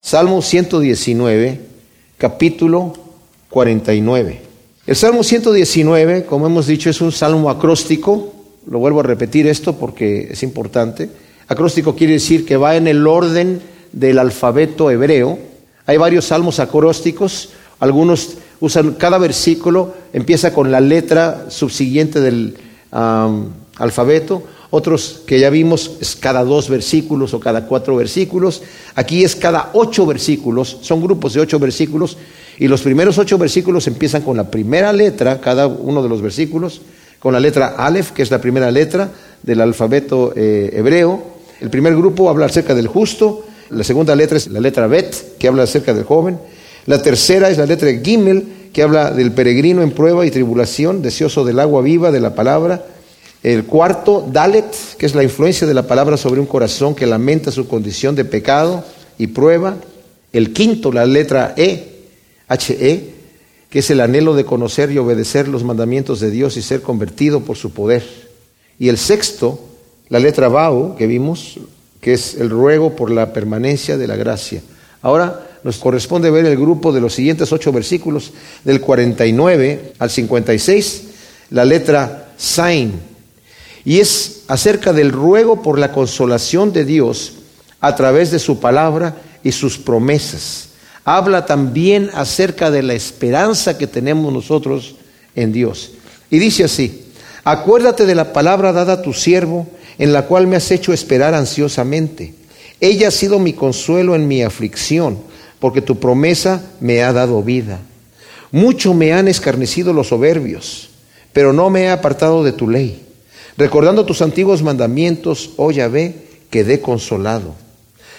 Salmo 119, capítulo 49. El Salmo 119, como hemos dicho, es un salmo acróstico. Lo vuelvo a repetir esto porque es importante. Acróstico quiere decir que va en el orden del alfabeto hebreo. Hay varios salmos acrósticos. Algunos usan, cada versículo empieza con la letra subsiguiente del alfabeto otros que ya vimos es cada dos versículos o cada cuatro versículos. Aquí es cada ocho versículos, son grupos de ocho versículos, y los primeros ocho versículos empiezan con la primera letra, cada uno de los versículos, con la letra Aleph, que es la primera letra del alfabeto eh, hebreo. El primer grupo habla acerca del justo, la segunda letra es la letra Bet, que habla acerca del joven. La tercera es la letra Gimel, que habla del peregrino en prueba y tribulación, deseoso del agua viva, de la palabra. El cuarto, Dalet, que es la influencia de la palabra sobre un corazón que lamenta su condición de pecado y prueba. El quinto, la letra E, H-E, que es el anhelo de conocer y obedecer los mandamientos de Dios y ser convertido por su poder. Y el sexto, la letra Bau, que vimos, que es el ruego por la permanencia de la gracia. Ahora nos corresponde ver el grupo de los siguientes ocho versículos, del 49 al 56, la letra Sain, y es acerca del ruego por la consolación de Dios a través de su palabra y sus promesas. Habla también acerca de la esperanza que tenemos nosotros en Dios. Y dice así, acuérdate de la palabra dada a tu siervo, en la cual me has hecho esperar ansiosamente. Ella ha sido mi consuelo en mi aflicción, porque tu promesa me ha dado vida. Mucho me han escarnecido los soberbios, pero no me he apartado de tu ley. Recordando tus antiguos mandamientos, oh Yahvé, quedé consolado.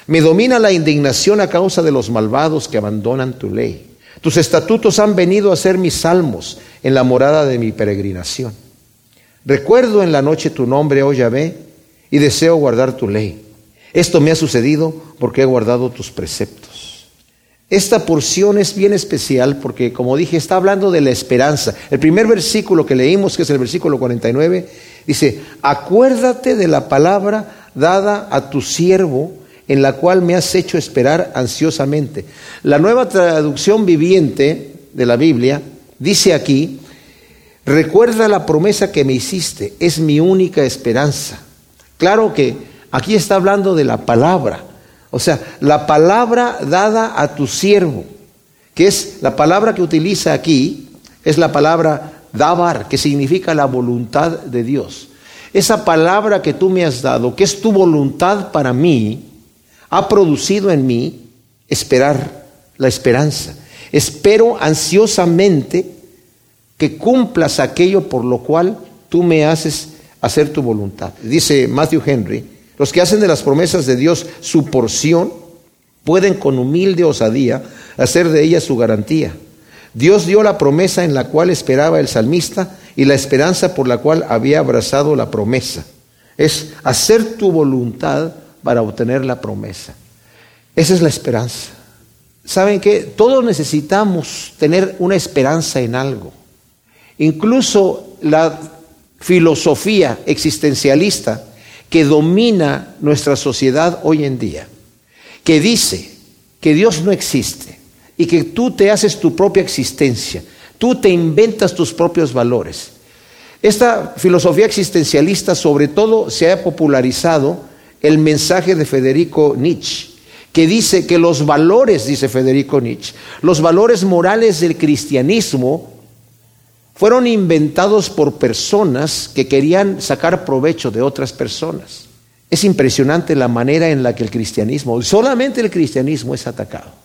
Me domina la indignación a causa de los malvados que abandonan tu ley. Tus estatutos han venido a ser mis salmos en la morada de mi peregrinación. Recuerdo en la noche tu nombre, oh Yahvé, y deseo guardar tu ley. Esto me ha sucedido porque he guardado tus preceptos. Esta porción es bien especial porque, como dije, está hablando de la esperanza. El primer versículo que leímos, que es el versículo 49, Dice, acuérdate de la palabra dada a tu siervo, en la cual me has hecho esperar ansiosamente. La nueva traducción viviente de la Biblia dice aquí, recuerda la promesa que me hiciste, es mi única esperanza. Claro que aquí está hablando de la palabra, o sea, la palabra dada a tu siervo, que es la palabra que utiliza aquí, es la palabra dabar, que significa la voluntad de Dios. Esa palabra que tú me has dado, que es tu voluntad para mí, ha producido en mí esperar la esperanza. Espero ansiosamente que cumplas aquello por lo cual tú me haces hacer tu voluntad. Dice Matthew Henry, los que hacen de las promesas de Dios su porción pueden con humilde osadía hacer de ella su garantía. Dios dio la promesa en la cual esperaba el salmista y la esperanza por la cual había abrazado la promesa. Es hacer tu voluntad para obtener la promesa. Esa es la esperanza. ¿Saben qué? Todos necesitamos tener una esperanza en algo. Incluso la filosofía existencialista que domina nuestra sociedad hoy en día, que dice que Dios no existe, y que tú te haces tu propia existencia, tú te inventas tus propios valores. Esta filosofía existencialista sobre todo se ha popularizado el mensaje de Federico Nietzsche, que dice que los valores, dice Federico Nietzsche, los valores morales del cristianismo fueron inventados por personas que querían sacar provecho de otras personas. Es impresionante la manera en la que el cristianismo, solamente el cristianismo es atacado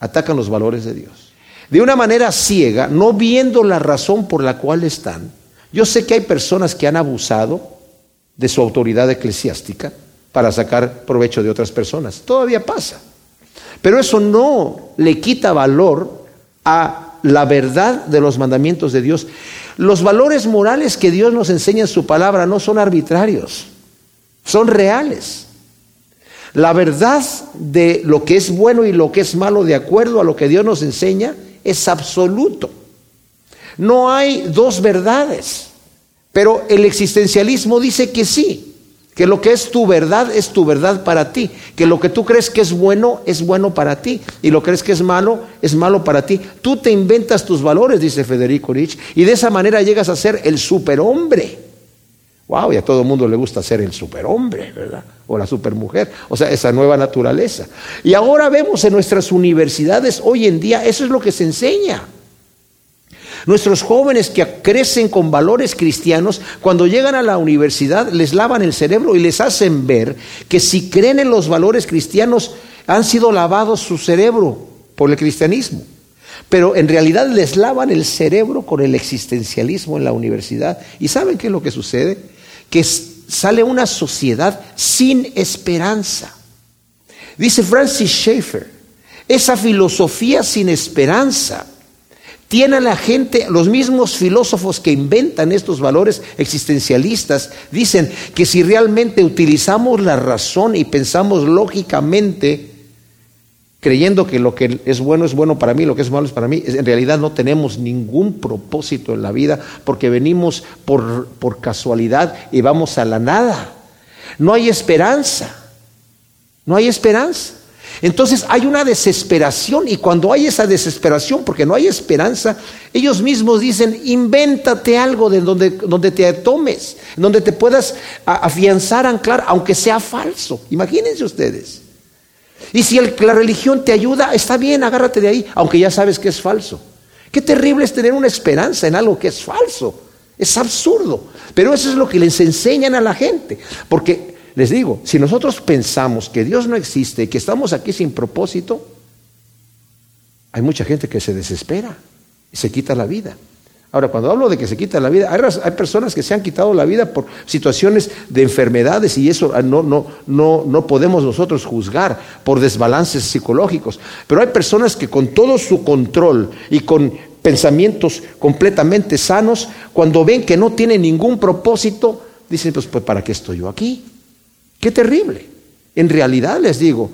atacan los valores de Dios. De una manera ciega, no viendo la razón por la cual están. Yo sé que hay personas que han abusado de su autoridad eclesiástica para sacar provecho de otras personas. Todavía pasa. Pero eso no le quita valor a la verdad de los mandamientos de Dios. Los valores morales que Dios nos enseña en su palabra no son arbitrarios, son reales. La verdad de lo que es bueno y lo que es malo de acuerdo a lo que Dios nos enseña es absoluto. No hay dos verdades, pero el existencialismo dice que sí, Que lo que es tu verdad es tu verdad para ti. Que lo que tú crees que es bueno es bueno para ti. Y lo que crees que es malo es malo para ti. Tú te inventas tus valores, dice Federico Rich. Y de esa manera llegas a ser el superhombre. Wow, y a todo el mundo le gusta ser el superhombre, ¿verdad? O la supermujer. O sea, esa nueva naturaleza. Y ahora vemos en nuestras universidades hoy en día, eso es lo que se enseña. Nuestros jóvenes que crecen con valores cristianos, cuando llegan a la universidad les lavan el cerebro y les hacen ver que si creen en los valores cristianos han sido lavados su cerebro por el cristianismo. Pero en realidad les lavan el cerebro con el existencialismo en la universidad. ¿Y saben qué es lo que sucede? Que sale una sociedad sin esperanza. Dice Francis Schaeffer, esa filosofía sin esperanza tiene a la gente, los mismos filósofos que inventan estos valores existencialistas, dicen que si realmente utilizamos la razón y pensamos lógicamente, creyendo que lo que es bueno es bueno para mí, lo que es malo es para mí, en realidad no tenemos ningún propósito en la vida porque venimos por, por casualidad y vamos a la nada. No hay esperanza, no hay esperanza. Entonces hay una desesperación y cuando hay esa desesperación, porque no hay esperanza, ellos mismos dicen, invéntate algo de donde, donde te tomes, donde te puedas afianzar, anclar, aunque sea falso. Imagínense ustedes. Y si la religión te ayuda, está bien, agárrate de ahí, aunque ya sabes que es falso. Qué terrible es tener una esperanza en algo que es falso. Es absurdo. Pero eso es lo que les enseñan a la gente. Porque les digo, si nosotros pensamos que Dios no existe y que estamos aquí sin propósito, hay mucha gente que se desespera y se quita la vida. Ahora, cuando hablo de que se quita la vida, hay, personas que se han quitado la vida por situaciones de enfermedades y eso ah, no, no, no, no podemos nosotros juzgar por desbalances psicológicos. Pero hay personas que con todo su control y con pensamientos completamente sanos, cuando ven que no tienen ningún propósito, dicen, pues, pues ¿para qué estoy yo aquí? Qué terrible. En realidad les digo,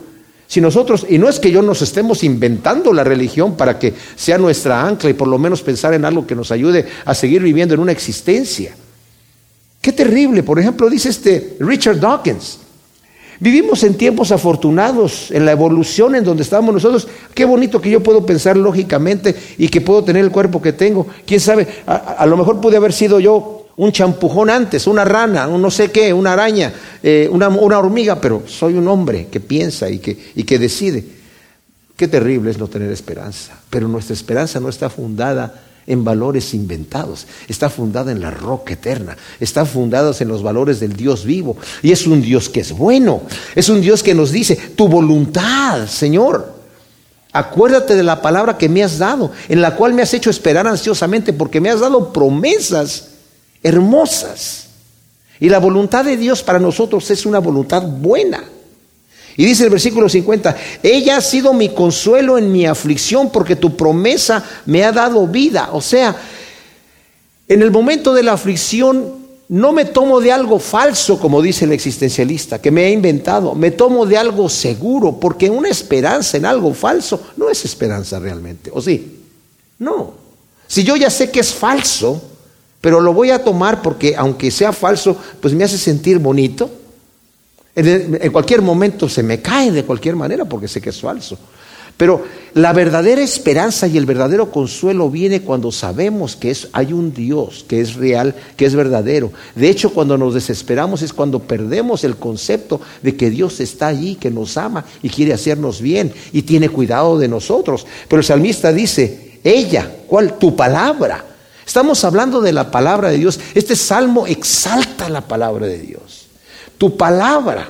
si nosotros, y no es que yo nos estemos inventando la religión para que sea nuestra ancla y por lo menos pensar en algo que nos ayude a seguir viviendo en una existencia. Qué terrible. Por ejemplo, dice este Richard Dawkins. Vivimos en tiempos afortunados, en la evolución en donde estamos nosotros. Qué bonito que yo puedo pensar lógicamente y que puedo tener el cuerpo que tengo. Quién sabe, a, a lo mejor pude haber sido yo un champujón antes, una rana, un no sé qué, una araña, eh, una, hormiga, pero soy un hombre que piensa y que, y que decide. Qué terrible es no tener esperanza, pero nuestra esperanza no está fundada en valores inventados, está fundada en la roca eterna, está fundada en los valores del Dios vivo. Y es un Dios que es bueno, es un Dios que nos dice, tu voluntad, Señor. Acuérdate de la palabra que me has dado, en la cual me has hecho esperar ansiosamente, porque me has dado promesas hermosas. Y la voluntad de Dios para nosotros es una voluntad buena. Y dice el versículo 50, ella ha sido mi consuelo en mi aflicción porque tu promesa me ha dado vida. O sea, en el momento de la aflicción no me tomo de algo falso, como dice el existencialista, que me ha inventado, me tomo de algo seguro, porque una esperanza en algo falso no es esperanza realmente, ¿o sí? No. Si yo ya sé que es falso, pero lo voy a tomar porque aunque sea falso, pues me hace sentir bonito. En, cualquier momento se me cae de cualquier manera porque sé que es falso. Pero la verdadera esperanza y el verdadero consuelo viene cuando sabemos que hay un Dios que es real, que es verdadero. De hecho, cuando nos desesperamos es cuando perdemos el concepto de que Dios está allí, que nos ama y quiere hacernos bien y tiene cuidado de nosotros. Pero el salmista dice, ella, ¿cuál? Tu palabra Estamos hablando de la palabra de Dios. Este salmo exalta la palabra de Dios. Tu palabra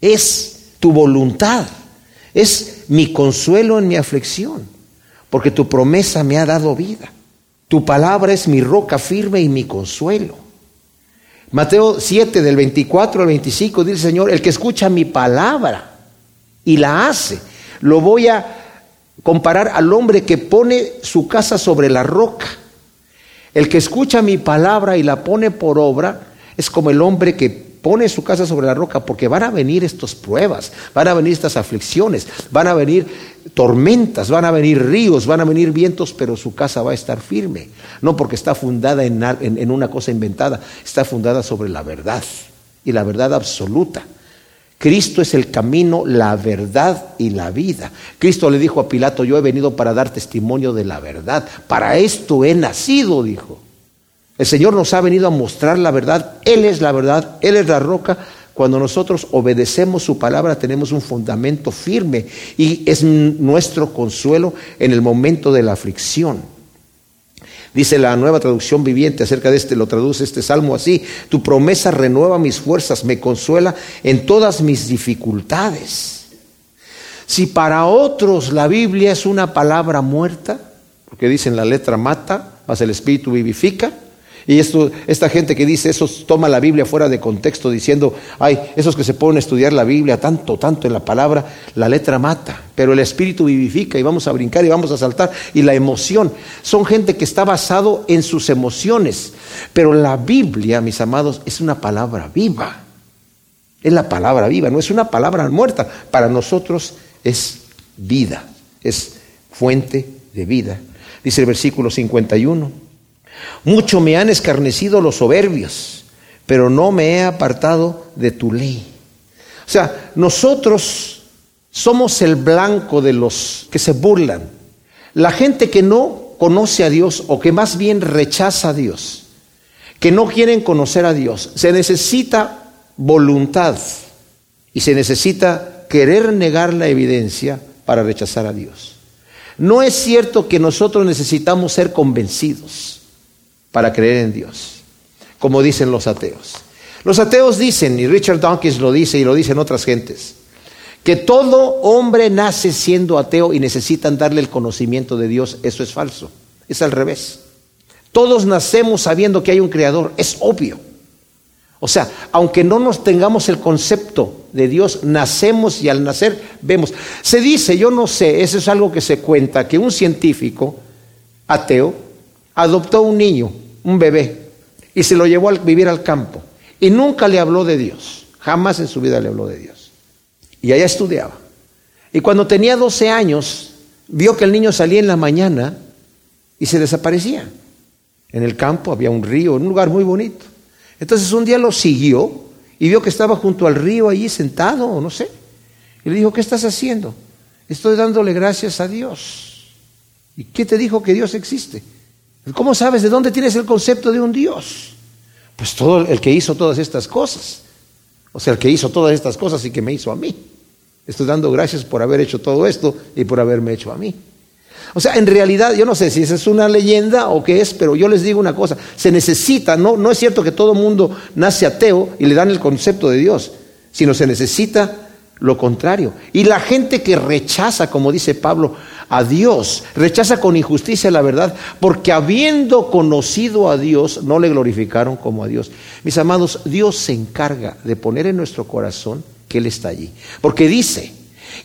es tu voluntad, es mi consuelo en mi aflicción, porque tu promesa me ha dado vida. Tu palabra es mi roca firme y mi consuelo. Mateo 7 del 24 al 25 dice el Señor, el que escucha mi palabra y la hace, lo voy a comparar al hombre que pone su casa sobre la roca. El que escucha mi palabra y la pone por obra es como el hombre que pone su casa sobre la roca, porque van a venir estas pruebas, van a venir estas aflicciones, van a venir tormentas, van a venir ríos, van a venir vientos, pero su casa va a estar firme. No porque está fundada en, una cosa inventada, está fundada sobre la verdad. y la verdad absoluta. Cristo es el camino, la verdad y la vida. Cristo le dijo a Pilato, yo he venido para dar testimonio de la verdad. Para esto he nacido, dijo. El Señor nos ha venido a mostrar la verdad. Él es la verdad, Él es la roca. Cuando nosotros obedecemos su palabra tenemos un fundamento firme y es nuestro consuelo en el momento de la aflicción. Dice la nueva traducción viviente acerca de este, lo traduce este salmo así, tu promesa renueva mis fuerzas, me consuela en todas mis dificultades. Si para otros la Biblia es una palabra muerta, porque dicen la letra mata, mas el espíritu vivifica, y esto, esta gente que dice eso toma la Biblia fuera de contexto diciendo, ay, esos que se ponen a estudiar la Biblia tanto, tanto en la palabra, la letra mata, pero el espíritu vivifica y vamos a brincar y vamos a saltar y la emoción. Son gente que está basado en sus emociones, pero la Biblia, mis amados, es una palabra viva. Es la palabra viva, no es una palabra muerta. Para nosotros es vida, es fuente de vida. Dice el versículo 51. Mucho me han escarnecido los soberbios, pero no me he apartado de tu ley. O sea, nosotros somos el blanco de los que se burlan. La gente que no conoce a Dios o que más bien rechaza a Dios, que no quieren conocer a Dios, se necesita voluntad y se necesita querer negar la evidencia para rechazar a Dios. No es cierto que nosotros necesitamos ser convencidos para creer en Dios, como dicen los ateos. Los ateos dicen, y Richard Dawkins lo dice y lo dicen otras gentes, que todo hombre nace siendo ateo y necesitan darle el conocimiento de Dios. Eso es falso, es al revés. Todos nacemos sabiendo que hay un creador, es obvio. O sea, aunque no nos tengamos el concepto de Dios, nacemos y al nacer vemos. Se dice, yo no sé, eso es algo que se cuenta, que un científico ateo adoptó un niño un bebé, y se lo llevó a vivir al campo. Y nunca le habló de Dios, jamás en su vida le habló de Dios. Y allá estudiaba. Y cuando tenía 12 años, vio que el niño salía en la mañana y se desaparecía. En el campo había un río, un lugar muy bonito. Entonces un día lo siguió y vio que estaba junto al río allí sentado, no sé. Y le dijo, ¿qué estás haciendo? Estoy dándole gracias a Dios. ¿Y qué te dijo que Dios existe? ¿Cómo sabes de dónde tienes el concepto de un Dios? Pues todo el que hizo todas estas cosas. O sea, el que hizo todas estas cosas y que me hizo a mí. Estoy dando gracias por haber hecho todo esto y por haberme hecho a mí. O sea, en realidad, yo no sé si esa es una leyenda o qué es, pero yo les digo una cosa, se necesita, no, no es cierto que todo mundo nace ateo y le dan el concepto de Dios, sino se necesita lo contrario. Y la gente que rechaza, como dice Pablo, a Dios, rechaza con injusticia la verdad, porque habiendo conocido a Dios, no le glorificaron como a Dios. Mis amados, Dios se encarga de poner en nuestro corazón que Él está allí. Porque dice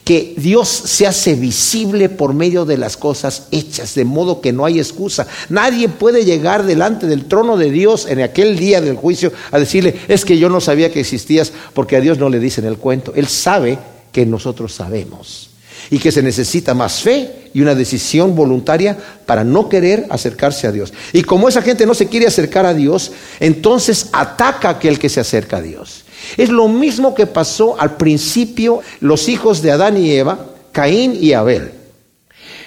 que Dios se hace visible por medio de las cosas hechas, de modo que no hay excusa. Nadie puede llegar delante del trono de Dios en aquel día del juicio a decirle, es que yo no sabía que existías, porque a Dios no le dicen el cuento. Él sabe que nosotros sabemos y que se necesita más fe y una decisión voluntaria para no querer acercarse a Dios. Y como esa gente no se quiere acercar a Dios, entonces ataca a aquel que se acerca a Dios. Es lo mismo que pasó al principio los hijos de Adán y Eva, Caín y Abel.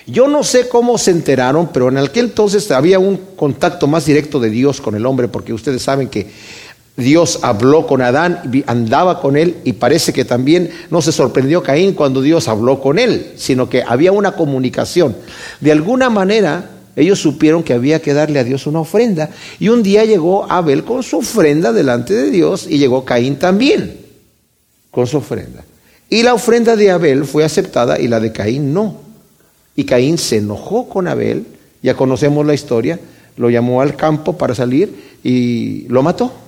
Yo no sé cómo se enteraron, pero en aquel entonces había un contacto más directo de Dios con el hombre, porque ustedes saben que Dios habló con Adán, andaba con él y parece que también no se sorprendió Caín cuando Dios habló con él, sino que había una comunicación. De alguna manera ellos supieron que había que darle a Dios una ofrenda y un día llegó Abel con su ofrenda delante de Dios y llegó Caín también con su ofrenda. Y la ofrenda de Abel fue aceptada y la de Caín no. Y Caín se enojó con Abel, ya conocemos la historia, lo llamó al campo para salir y lo mató.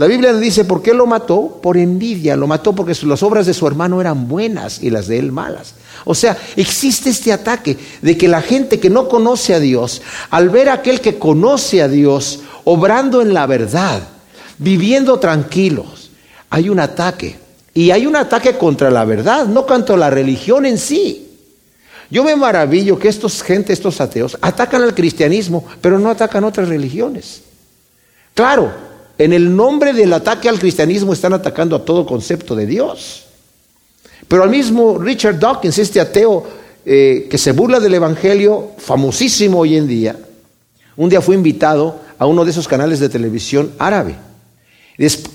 La Biblia dice, ¿por qué lo mató? Por envidia, lo mató porque las obras de su hermano eran buenas y las de él malas. O sea, existe este ataque de que la gente que no conoce a Dios, al ver a aquel que conoce a Dios, obrando en la verdad, viviendo tranquilos, hay un ataque. Y hay un ataque contra la verdad, no contra la religión en sí. Yo me maravillo que estos gente, estos ateos, atacan al cristianismo, pero no atacan otras religiones. Claro, En el nombre del ataque al cristianismo están atacando a todo concepto de Dios. Pero al mismo Richard Dawkins, este ateo eh, que se burla del Evangelio, famosísimo hoy en día, un día fue invitado a uno de esos canales de televisión árabe.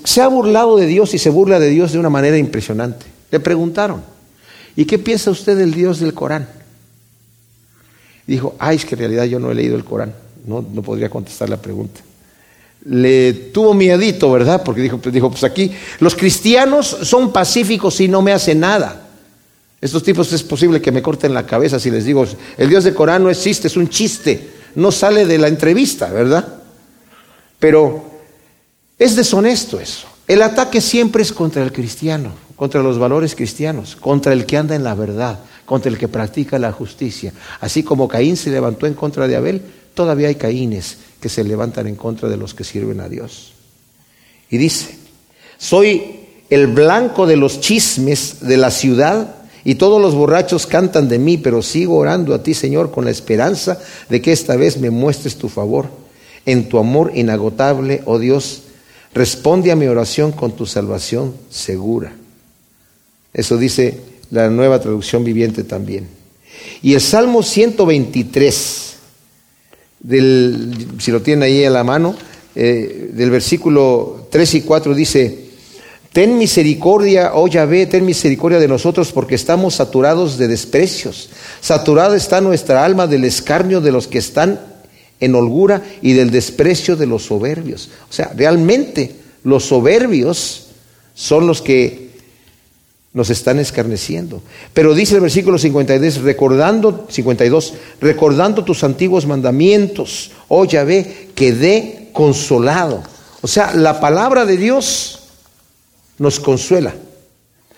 Se ha burlado de Dios y se burla de Dios de una manera impresionante. Le preguntaron, ¿y qué piensa usted del Dios del Corán? Dijo, ay, es que en realidad yo no he leído el Corán. No, no podría contestar la pregunta. Le tuvo miedito, ¿verdad? Porque dijo, pues, dijo, pues aquí los cristianos son pacíficos y no me hacen nada. Estos tipos es posible que me corten la cabeza si les digo, el Dios del Corán no existe, es un chiste, no sale de la entrevista, ¿verdad? Pero es deshonesto eso. El ataque siempre es contra el cristiano, contra los valores cristianos, contra el que anda en la verdad, contra el que practica la justicia. Así como Caín se levantó en contra de Abel, todavía hay Caínes que se levantan en contra de los que sirven a Dios. Y dice, soy el blanco de los chismes de la ciudad y todos los borrachos cantan de mí, pero sigo orando a ti, Señor, con la esperanza de que esta vez me muestres tu favor. En tu amor inagotable, oh Dios, responde a mi oración con tu salvación segura. Eso dice la nueva traducción viviente también. Y el Salmo 123, del, si lo tienen ahí a la mano, eh, del versículo 3 y 4 dice, Ten misericordia, oh Yahvé, ten misericordia de nosotros porque estamos saturados de desprecios. Saturada está nuestra alma del escarnio de los que están en holgura y del desprecio de los soberbios. O sea, realmente los soberbios son los que nos están escarneciendo. Pero dice el versículo 52, recordando, 52, recordando tus antiguos mandamientos, oh Yahvé, quedé consolado. O sea, la palabra de Dios nos consuela.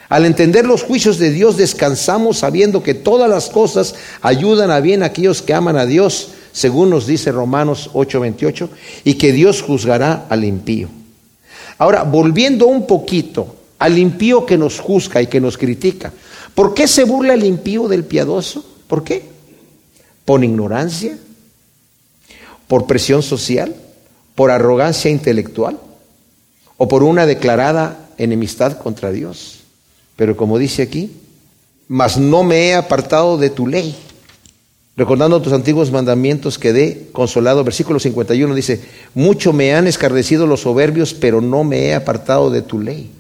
Al entender los juicios de Dios, descansamos sabiendo que todas las cosas ayudan a bien a aquellos que aman a Dios, según nos dice Romanos 8:28, y que Dios juzgará al impío. Ahora, volviendo un poquito al impío que nos juzga y que nos critica. ¿Por qué se burla el impío del piadoso? ¿Por qué? ¿Por ignorancia? ¿Por presión social? ¿Por arrogancia intelectual? ¿O por una declarada enemistad contra Dios? Pero como dice aquí, mas no me he apartado de tu ley. Recordando tus antiguos mandamientos quedé consolado. Versículo 51 dice, mucho me han escarnecido los soberbios, pero no me he apartado de tu ley.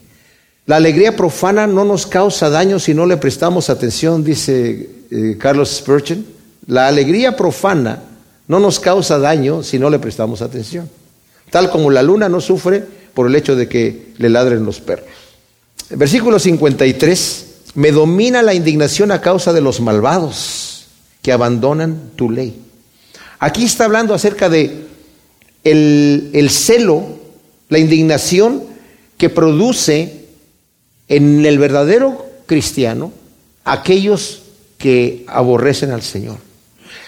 La alegría profana no nos causa daño si no le prestamos atención, dice eh, Carlos Spurgeon. La alegría profana no nos causa daño si no le prestamos atención. Tal como la luna no sufre por el hecho de que le ladren los perros. Versículo 53. Me domina la indignación a causa de los malvados que abandonan tu ley. Aquí está hablando acerca de el, el celo, la indignación que produce en el verdadero cristiano aquellos que aborrecen al Señor.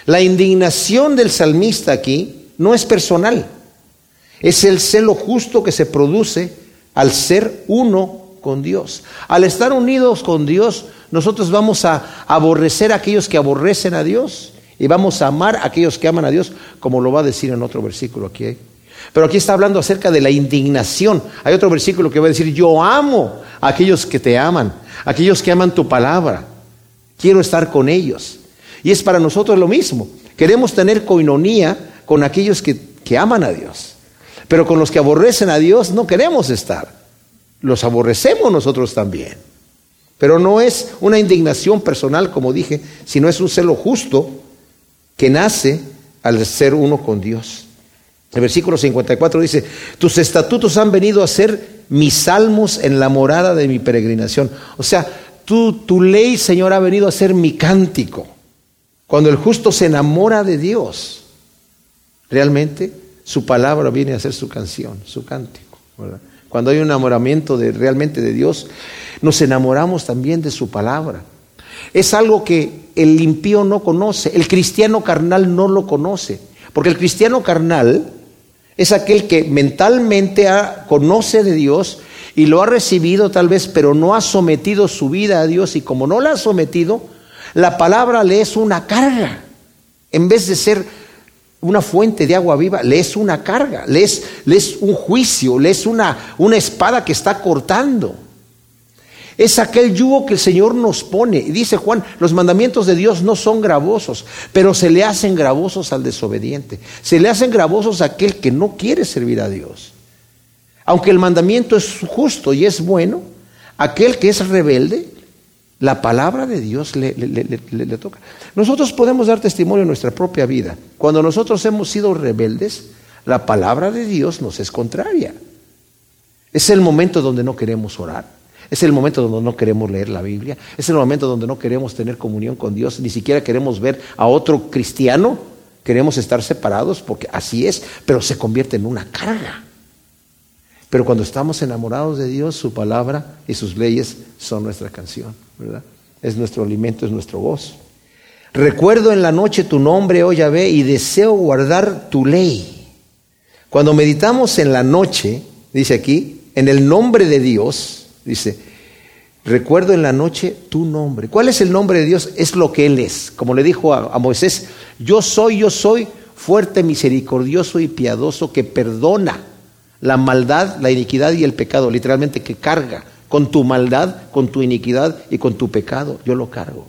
La indignación del salmista aquí no es personal, es el celo justo que se produce al ser uno con Dios. Al estar unidos con Dios, nosotros vamos a aborrecer a aquellos que aborrecen a Dios y vamos a amar a aquellos que aman a Dios, como lo va a decir en otro versículo aquí. Pero aquí está hablando acerca de la indignación. Hay otro versículo que va a decir, yo amo a aquellos que te aman, aquellos que aman tu palabra. Quiero estar con ellos. Y es para nosotros lo mismo. Queremos tener coinonía con aquellos que, que aman a Dios. Pero con los que aborrecen a Dios no queremos estar. Los aborrecemos nosotros también. Pero no es una indignación personal, como dije, sino es un celo justo que nace al ser uno con Dios. El versículo 54 dice, tus estatutos han venido a ser mis salmos en la morada de mi peregrinación. O sea, tu, tu ley, Señor, ha venido a ser mi cántico. Cuando el justo se enamora de Dios, realmente su palabra viene a ser su canción, su cántico. Cuando hay un enamoramiento de, realmente de Dios, nos enamoramos también de su palabra. Es algo que el impío no conoce, el cristiano carnal no lo conoce, porque el cristiano carnal es aquel que mentalmente conoce de Dios y lo ha recibido tal vez, pero no ha sometido su vida a Dios y como no la ha sometido, la palabra le es una carga. En vez de ser una fuente de agua viva, le es una carga, le es, un juicio, le es una, una espada que está cortando. Es aquel yugo que el Señor nos pone. Y dice Juan, los mandamientos de Dios no son gravosos, pero se le hacen gravosos al desobediente. Se le hacen gravosos a aquel que no quiere servir a Dios. Aunque el mandamiento es justo y es bueno, aquel que es rebelde, la palabra de Dios le, le, toca. Nosotros podemos dar testimonio en nuestra propia vida. Cuando nosotros hemos sido rebeldes, la palabra de Dios nos es contraria. Es el momento donde no queremos orar. Es el momento donde no queremos leer la Biblia. Es el momento donde no queremos tener comunión con Dios. Ni siquiera queremos ver a otro cristiano. Queremos estar separados porque así es, pero se convierte en una carga. Pero cuando estamos enamorados de Dios, su palabra y sus leyes son nuestra canción, ¿verdad? Es nuestro alimento, es nuestro voz. Recuerdo en la noche tu nombre, oh Yahvé, y deseo guardar tu ley. Cuando meditamos en la noche, dice aquí, en el nombre de Dios, Dice, recuerdo en la noche tu nombre. ¿Cuál es el nombre de Dios? Es lo que Él es. Como le dijo a, Moisés, yo soy, yo soy fuerte, misericordioso y piadoso que perdona la maldad, la iniquidad y el pecado. Literalmente que carga con tu maldad, con tu iniquidad y con tu pecado. Yo lo cargo.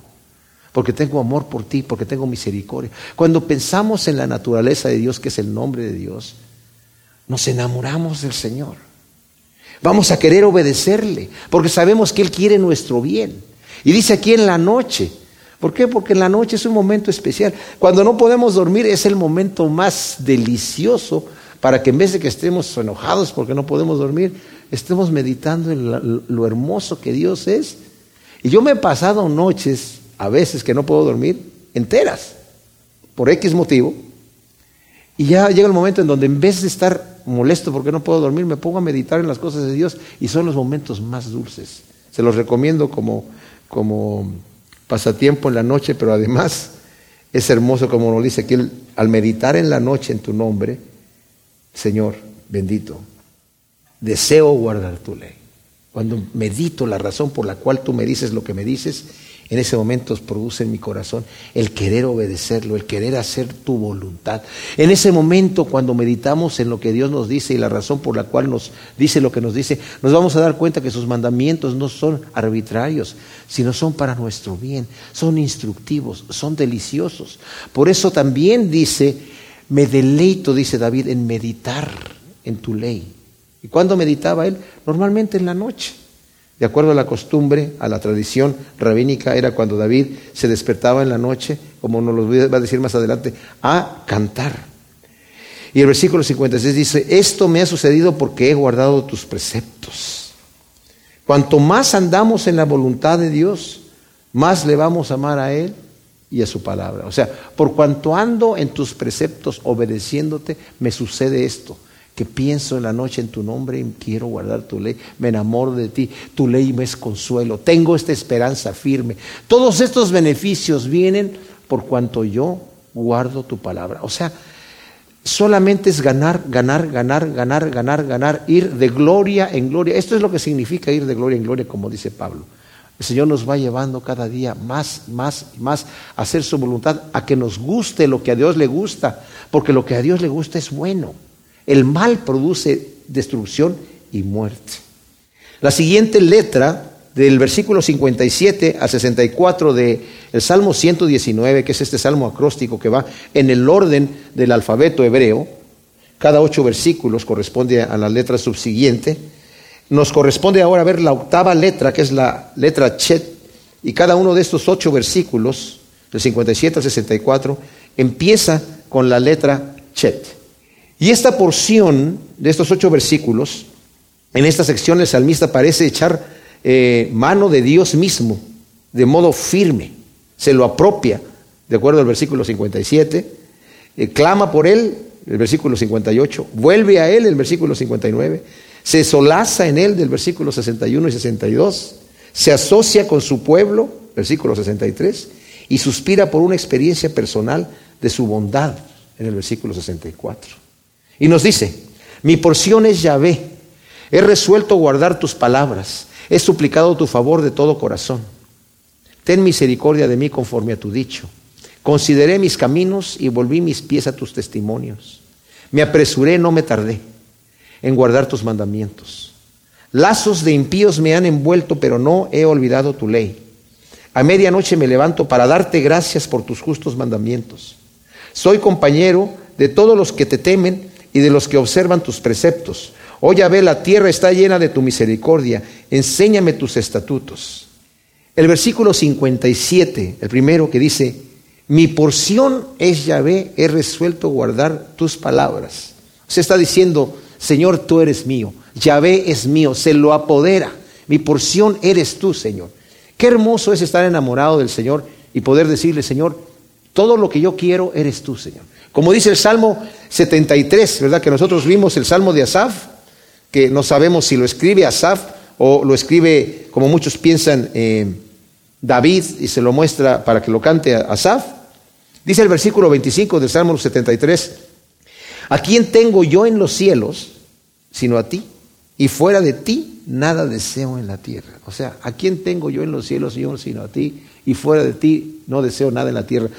Porque tengo amor por ti, porque tengo misericordia. Cuando pensamos en la naturaleza de Dios, que es el nombre de Dios, nos enamoramos del Señor. Vamos a querer obedecerle, porque sabemos que Él quiere nuestro bien. Y dice aquí en la noche. ¿Por qué? Porque en la noche es un momento especial. Cuando no podemos dormir es el momento más delicioso para que en vez de que estemos enojados porque no podemos dormir, estemos meditando en lo hermoso que Dios es. Y yo me he pasado noches, a veces que no puedo dormir, enteras, por X motivo, y ya llega el momento en donde en vez de estar molesto porque no puedo dormir, me pongo a meditar en las cosas de Dios y son los momentos más dulces. Se los recomiendo como, como pasatiempo en la noche, pero además es hermoso como lo dice aquí, al meditar en la noche en tu nombre, Señor, bendito, deseo guardar tu ley. Cuando medito la razón por la cual tú me dices lo que me dices, en ese momento produce en mi corazón el querer obedecerlo, el querer hacer tu voluntad. En ese momento, cuando meditamos en lo que Dios nos dice y la razón por la cual nos dice lo que nos dice, nos vamos a dar cuenta que sus mandamientos no son arbitrarios, sino son para nuestro bien, son instructivos, son deliciosos. Por eso también dice, me deleito, dice David, en meditar en tu ley. ¿Y cuándo meditaba él? Normalmente en la noche. De acuerdo a la costumbre, a la tradición rabínica, era cuando David se despertaba en la noche, como nos lo va a decir más adelante, a cantar. Y el versículo 56 dice, esto me ha sucedido porque he guardado tus preceptos. Cuanto más andamos en la voluntad de Dios, más le vamos a amar a Él y a su palabra. O sea, por cuanto ando en tus preceptos obedeciéndote, me sucede esto que pienso en la noche en tu nombre y quiero guardar tu ley, me enamoro de ti, tu ley me es consuelo, tengo esta esperanza firme. Todos estos beneficios vienen por cuanto yo guardo tu palabra. O sea, solamente es ganar, ganar, ganar, ganar, ganar, ganar, ir de gloria en gloria. Esto es lo que significa ir de gloria en gloria, como dice Pablo. El Señor nos va llevando cada día más, más, más a hacer su voluntad, a que nos guste lo que a Dios le gusta, porque lo que a Dios le gusta es bueno. El mal produce destrucción y muerte. La siguiente letra del versículo 57 a 64 del Salmo 119, que es este salmo acróstico que va en el orden del alfabeto hebreo, cada ocho versículos corresponde a la letra subsiguiente, nos corresponde ahora ver la octava letra, que es la letra Chet, y cada uno de estos ocho versículos, del 57 al 64, empieza con la letra Chet. Y esta porción de estos ocho versículos, en esta sección el salmista parece echar eh, mano de Dios mismo de modo firme, se lo apropia, de acuerdo al versículo 57, eh, clama por él, el versículo 58, vuelve a él, el versículo 59, se solaza en él del versículo 61 y 62, se asocia con su pueblo, versículo 63, y suspira por una experiencia personal de su bondad, en el versículo 64. Y nos dice, mi porción es Yahvé, he resuelto guardar tus palabras, he suplicado tu favor de todo corazón. Ten misericordia de mí conforme a tu dicho. Consideré mis caminos y volví mis pies a tus testimonios. Me apresuré, no me tardé en guardar tus mandamientos. Lazos de impíos me han envuelto, pero no he olvidado tu ley. A medianoche me levanto para darte gracias por tus justos mandamientos. Soy compañero de todos los que te temen y de los que observan tus preceptos. Oh ve la tierra está llena de tu misericordia. Enséñame tus estatutos. El versículo 57, el primero que dice, mi porción es Yahvé, he resuelto guardar tus palabras. Se está diciendo, Señor, tú eres mío. Yahvé es mío, se lo apodera. Mi porción eres tú, Señor. Qué hermoso es estar enamorado del Señor y poder decirle, Señor, todo lo que yo quiero eres tú, Señor. Como dice el Salmo 73, ¿verdad? Que nosotros vimos el Salmo de Asaf, que no sabemos si lo escribe Asaf o lo escribe, como muchos piensan, eh, David y se lo muestra para que lo cante Asaf. Dice el versículo 25 del Salmo 73, ¿a quién tengo yo en los cielos sino a ti? Y fuera de ti nada deseo en la tierra. O sea, ¿a quién tengo yo en los cielos, Señor, sino a ti? Y fuera de ti no deseo nada en la tierra.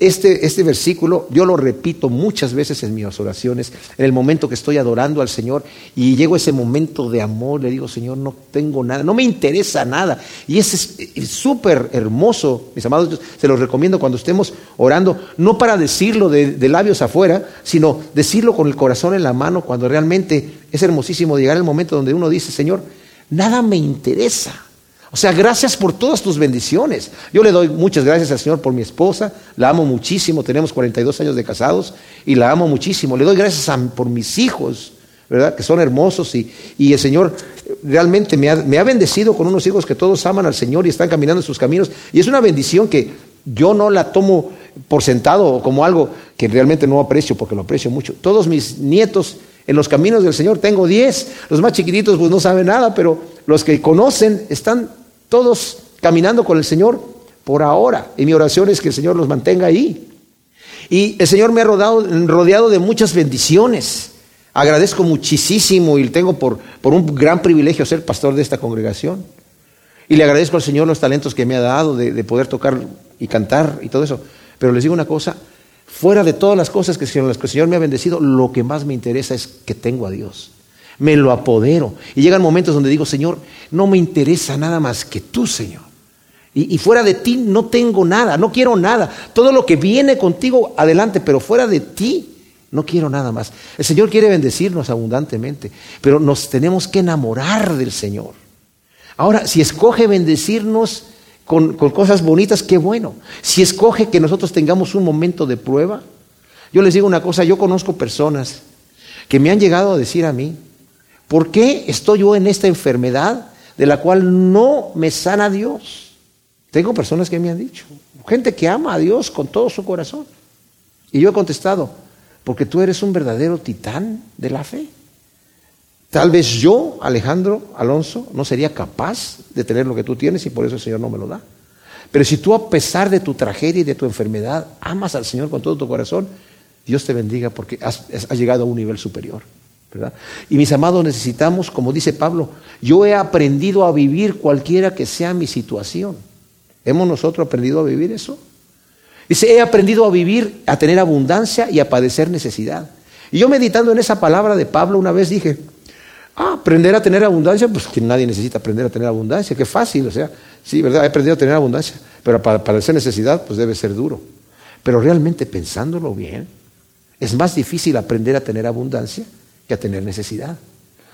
Este, este, versículo yo lo repito muchas veces en mis oraciones, en el momento que estoy adorando al Señor y llego a ese momento de amor, le digo, Señor, no tengo nada, no me interesa nada. Y es súper hermoso, mis amados, se los recomiendo cuando estemos orando, no para decirlo de, de labios afuera, sino decirlo con el corazón en la mano, cuando realmente es hermosísimo llegar al momento donde uno dice, Señor, nada me interesa. O sea, gracias por todas tus bendiciones. Yo le doy muchas gracias al Señor por mi esposa, la amo muchísimo, tenemos 42 años de casados y la amo muchísimo. Le doy gracias por mis hijos, ¿verdad? Que son hermosos y, y el Señor realmente me ha, me ha, bendecido con unos hijos que todos aman al Señor y están caminando en sus caminos. Y es una bendición que yo no la tomo por sentado o como algo que realmente no aprecio porque lo aprecio mucho. Todos mis nietos en los caminos del Señor tengo 10. Los más chiquititos pues no saben nada, pero los que conocen están todos caminando con el Señor por ahora. Y mi oración es que el Señor los mantenga ahí. Y el Señor me ha rodeado, de muchas bendiciones. Agradezco muchísimo y tengo por, por un gran privilegio ser pastor de esta congregación. Y le agradezco al Señor los talentos que me ha dado de, de poder tocar y cantar y todo eso. Pero les digo una cosa, fuera de todas las cosas que, las que el Señor me ha bendecido, lo que más me interesa es que tengo a Dios me lo apodero. Y llegan momentos donde digo, Señor, no me interesa nada más que tú, Señor. Y, fuera de ti no tengo nada, no quiero nada. Todo lo que viene contigo, adelante, pero fuera de ti no quiero nada más. El Señor quiere bendecirnos abundantemente, pero nos tenemos que enamorar del Señor. Ahora, si escoge bendecirnos con, con cosas bonitas, qué bueno. Si escoge que nosotros tengamos un momento de prueba, yo les digo una cosa, yo conozco personas que me han llegado a decir a mí, ¿Por qué estoy yo en esta enfermedad de la cual no me sana Dios? Tengo personas que me han dicho, gente que ama a Dios con todo su corazón. Y yo he contestado, porque tú eres un verdadero titán de la fe. Tal vez yo, Alejandro Alonso, no sería capaz de tener lo que tú tienes y por eso el Señor no me lo da. Pero si tú a pesar de tu tragedia y de tu enfermedad amas al Señor con todo tu corazón, Dios te bendiga porque has, has llegado a un nivel superior. Y mis amados, necesitamos, como dice Pablo, yo he aprendido a vivir cualquiera que sea mi situación. ¿Hemos nosotros aprendido a vivir eso? Dice, he aprendido a vivir, a tener abundancia y a padecer necesidad. Y yo meditando en esa palabra de Pablo una vez dije, ah, aprender a tener abundancia, pues que nadie necesita aprender a tener abundancia, qué fácil, o sea, sí, ¿verdad? He aprendido a tener abundancia, pero para padecer necesidad, pues debe ser duro. Pero realmente pensándolo bien, es más difícil aprender a tener abundancia que a tener necesidad.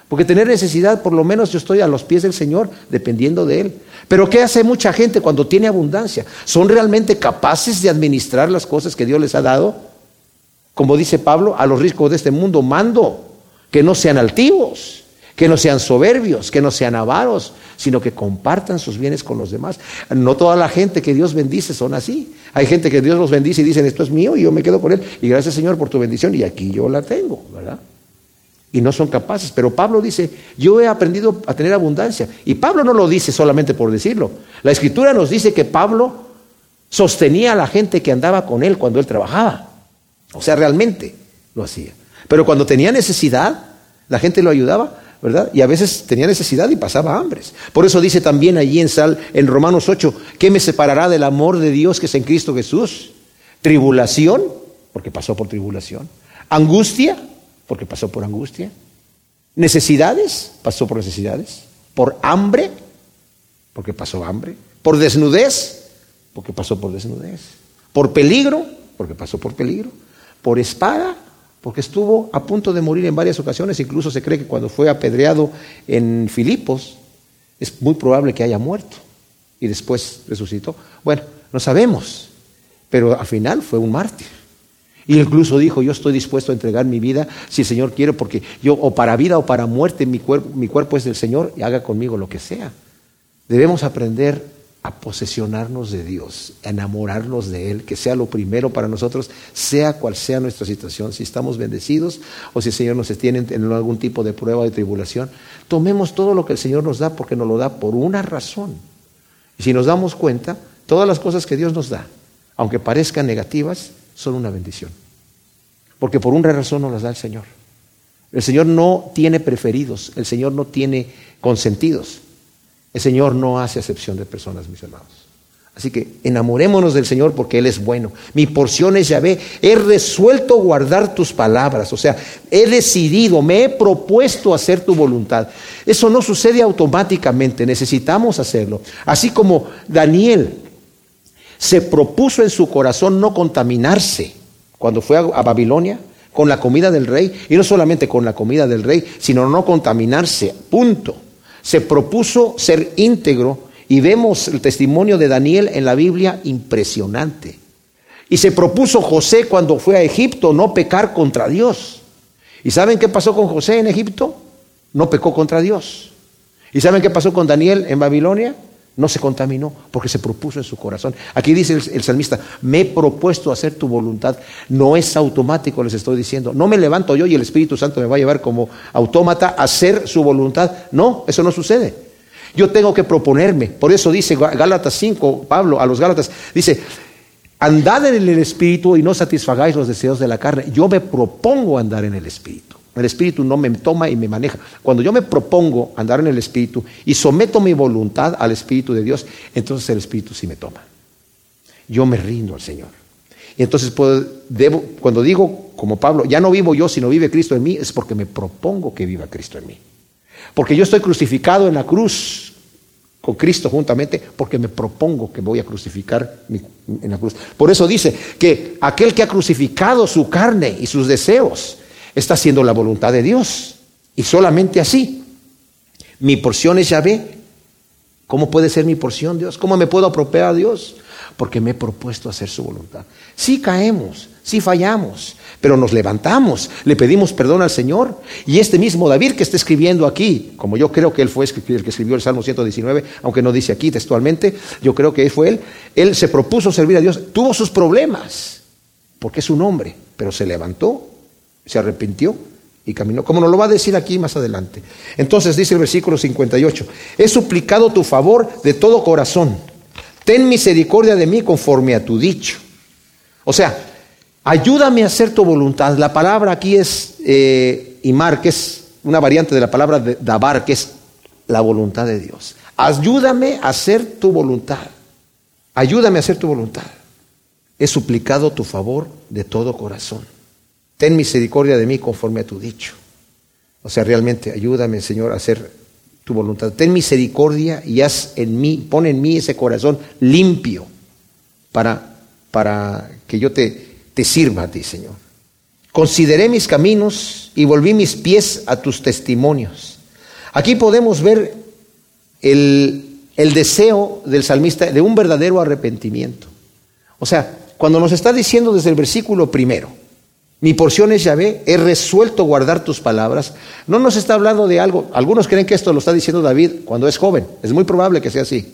Porque tener necesidad, por lo menos yo estoy a los pies del Señor, dependiendo de Él. Pero ¿qué hace mucha gente cuando tiene abundancia? ¿Son realmente capaces de administrar las cosas que Dios les ha dado? Como dice Pablo, a los ricos de este mundo mando que no sean altivos, que no sean soberbios, que no sean avaros, sino que compartan sus bienes con los demás. No toda la gente que Dios bendice son así. Hay gente que Dios los bendice y dicen, esto es mío y yo me quedo con él. Y gracias Señor por tu bendición y aquí yo la tengo, ¿verdad? Y no son capaces. Pero Pablo dice, yo he aprendido a tener abundancia. Y Pablo no lo dice solamente por decirlo. La escritura nos dice que Pablo sostenía a la gente que andaba con él cuando él trabajaba. O sea, realmente lo hacía. Pero cuando tenía necesidad, la gente lo ayudaba, ¿verdad? Y a veces tenía necesidad y pasaba hambres. Por eso dice también allí en, Sal, en Romanos 8, ¿qué me separará del amor de Dios que es en Cristo Jesús? Tribulación, porque pasó por tribulación. Angustia, porque pasó por angustia. Necesidades, pasó por necesidades. Por hambre, porque pasó hambre. Por desnudez, porque pasó por desnudez. Por peligro, porque pasó por peligro. Por espada, porque estuvo a punto de morir en varias ocasiones. Incluso se cree que cuando fue apedreado en Filipos, es muy probable que haya muerto y después resucitó. Bueno, no sabemos, pero al final fue un mártir. Y incluso dijo, yo estoy dispuesto a entregar mi vida si el Señor quiere, porque yo o para vida o para muerte mi cuerpo, mi cuerpo es del Señor y haga conmigo lo que sea. Debemos aprender a posesionarnos de Dios, a enamorarnos de Él, que sea lo primero para nosotros, sea cual sea nuestra situación, si estamos bendecidos o si el Señor nos tiene en algún tipo de prueba de tribulación, tomemos todo lo que el Señor nos da porque nos lo da por una razón. Y si nos damos cuenta, todas las cosas que Dios nos da, aunque parezcan negativas, son una bendición. Porque por una razón nos las da el Señor. El Señor no tiene preferidos, el Señor no tiene consentidos. El Señor no hace excepción de personas, mis hermanos. Así que enamorémonos del Señor porque Él es bueno. Mi porción es Yahvé. He resuelto guardar tus palabras. O sea, he decidido, me he propuesto hacer tu voluntad. Eso no sucede automáticamente, necesitamos hacerlo. Así como Daniel se propuso en su corazón no contaminarse cuando fue a, Babilonia con la comida del rey, y no solamente con la comida del rey, sino no contaminarse, punto. Se propuso ser íntegro y vemos el testimonio de Daniel en la Biblia impresionante. Y se propuso José cuando fue a Egipto no pecar contra Dios. ¿Y saben qué pasó con José en Egipto? No pecó contra Dios. ¿Y saben qué pasó con Daniel en Babilonia? No se contaminó porque se propuso en su corazón. Aquí dice el, salmista, me he propuesto hacer tu voluntad. No es automático, les estoy diciendo. No me levanto yo y el Espíritu Santo me va a llevar como autómata a hacer su voluntad. No, eso no sucede. Yo tengo que proponerme. Por eso dice Gálatas 5, Pablo a los Gálatas, dice, andad en el Espíritu y no satisfagáis los deseos de la carne. Yo me propongo andar en el Espíritu. El Espíritu no me toma y me maneja. Cuando yo me propongo andar en el Espíritu y someto mi voluntad al Espíritu de Dios, entonces el Espíritu sí me toma. Yo me rindo al Señor. Y entonces debo, cuando digo, como Pablo, ya no vivo yo, sino vive Cristo en mí, es porque me propongo que viva Cristo en mí. Porque yo estoy crucificado en la cruz con Cristo juntamente, porque me propongo que voy a crucificar en la cruz. Por eso dice que aquel que ha crucificado su carne y sus deseos, está haciendo la voluntad de Dios. Y solamente así. Mi porción es Yahvé. ¿Cómo puede ser mi porción, Dios? ¿Cómo me puedo apropiar a Dios? Porque me he propuesto hacer su voluntad. Sí caemos, sí fallamos, pero nos levantamos, le pedimos perdón al Señor. Y este mismo David que está escribiendo aquí, como yo creo que él fue el que escribió el Salmo 119, aunque no dice aquí textualmente, yo creo que fue él, él se propuso servir a Dios, tuvo sus problemas, porque es un hombre, pero se levantó se arrepintió y caminó, como nos lo va a decir aquí más adelante. Entonces dice el versículo 58, he suplicado tu favor de todo corazón, ten misericordia de mí conforme a tu dicho. O sea, ayúdame a hacer tu voluntad. La palabra aquí es eh, imar, que es una variante de la palabra de, dabar, que es la voluntad de Dios. Ayúdame a hacer tu voluntad. Ayúdame a hacer tu voluntad. He suplicado tu favor de todo corazón. Ten misericordia de mí conforme a tu dicho. O sea, realmente ayúdame, Señor, a hacer tu voluntad. Ten misericordia y haz en mí, pon en mí ese corazón limpio para, para que yo te, te sirva a ti, Señor. Consideré mis caminos y volví mis pies a tus testimonios. Aquí podemos ver el, el deseo del salmista de un verdadero arrepentimiento. O sea, cuando nos está diciendo desde el versículo primero, mi porción es Yahvé, he resuelto guardar tus palabras. No nos está hablando de algo, algunos creen que esto lo está diciendo David cuando es joven, es muy probable que sea así.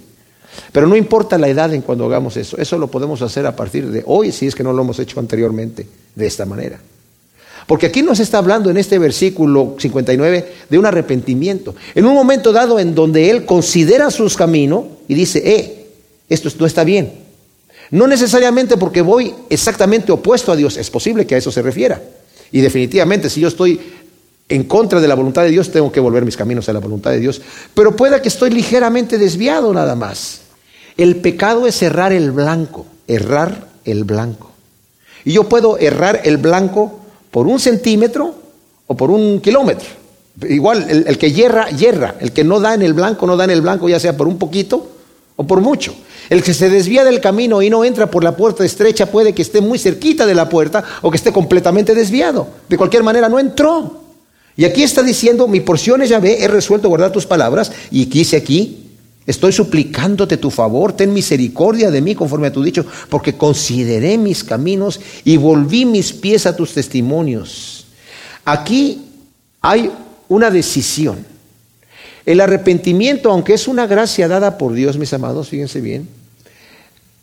Pero no importa la edad en cuando hagamos eso, eso lo podemos hacer a partir de hoy si es que no lo hemos hecho anteriormente de esta manera. Porque aquí nos está hablando en este versículo 59 de un arrepentimiento. En un momento dado en donde él considera sus caminos y dice, eh, esto no está bien, no necesariamente porque voy exactamente opuesto a Dios, es posible que a eso se refiera. Y definitivamente, si yo estoy en contra de la voluntad de Dios, tengo que volver mis caminos a la voluntad de Dios. Pero pueda que estoy ligeramente desviado nada más. El pecado es errar el blanco, errar el blanco. Y yo puedo errar el blanco por un centímetro o por un kilómetro. Igual, el, el, que hierra, hierra. El que no da en el blanco, no da en el blanco, ya sea por un poquito o por mucho. El que se desvía del camino y no entra por la puerta estrecha puede que esté muy cerquita de la puerta o que esté completamente desviado. De cualquier manera, no entró. Y aquí está diciendo, mi porción es Yahvé, he resuelto guardar tus palabras. Y dice aquí, estoy suplicándote tu favor, ten misericordia de mí conforme a tu dicho, porque consideré mis caminos y volví mis pies a tus testimonios. Aquí hay una decisión. El arrepentimiento, aunque es una gracia dada por Dios, mis amados, fíjense bien,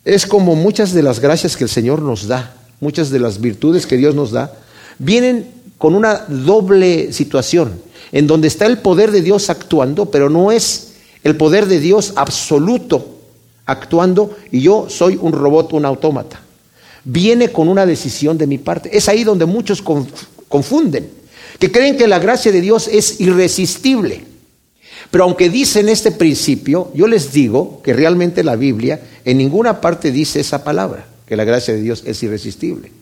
es como muchas de las gracias que el Señor nos da, muchas de las virtudes que Dios nos da, vienen con una doble situación, en donde está el poder de Dios actuando, pero no es el poder de Dios absoluto actuando y yo soy un robot, un autómata. Viene con una decisión de mi parte. Es ahí donde muchos confunden, que creen que la gracia de Dios es irresistible. Pero aunque dicen este principio, yo les digo que realmente la Biblia en ninguna parte dice esa palabra, que la gracia de Dios es irresistible.